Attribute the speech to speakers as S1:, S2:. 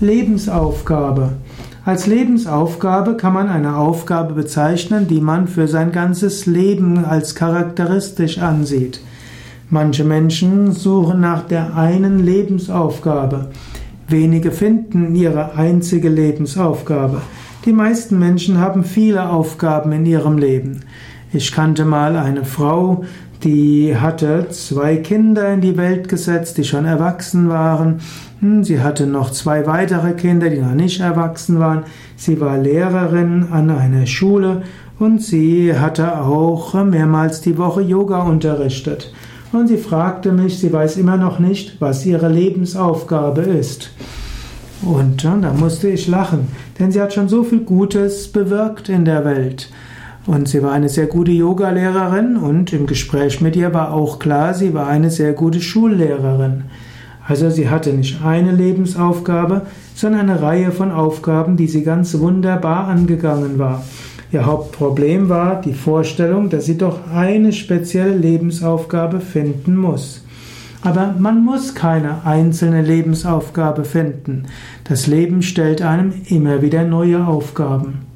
S1: Lebensaufgabe. Als Lebensaufgabe kann man eine Aufgabe bezeichnen, die man für sein ganzes Leben als charakteristisch ansieht. Manche Menschen suchen nach der einen Lebensaufgabe. Wenige finden ihre einzige Lebensaufgabe. Die meisten Menschen haben viele Aufgaben in ihrem Leben. Ich kannte mal eine Frau, die hatte zwei Kinder in die Welt gesetzt, die schon erwachsen waren. Hm, sie hatte noch zwei weitere Kinder, die noch nicht erwachsen waren. Sie war Lehrerin an einer Schule und sie hatte auch mehrmals die Woche Yoga unterrichtet. Und sie fragte mich, sie weiß immer noch nicht, was ihre Lebensaufgabe ist. Und da musste ich lachen, denn sie hat schon so viel Gutes bewirkt in der Welt. Und sie war eine sehr gute Yogalehrerin und im Gespräch mit ihr war auch klar, sie war eine sehr gute Schullehrerin. Also sie hatte nicht eine Lebensaufgabe, sondern eine Reihe von Aufgaben, die sie ganz wunderbar angegangen war. Ihr Hauptproblem war die Vorstellung, dass sie doch eine spezielle Lebensaufgabe finden muss. Aber man muss keine einzelne Lebensaufgabe finden. Das Leben stellt einem immer wieder neue Aufgaben.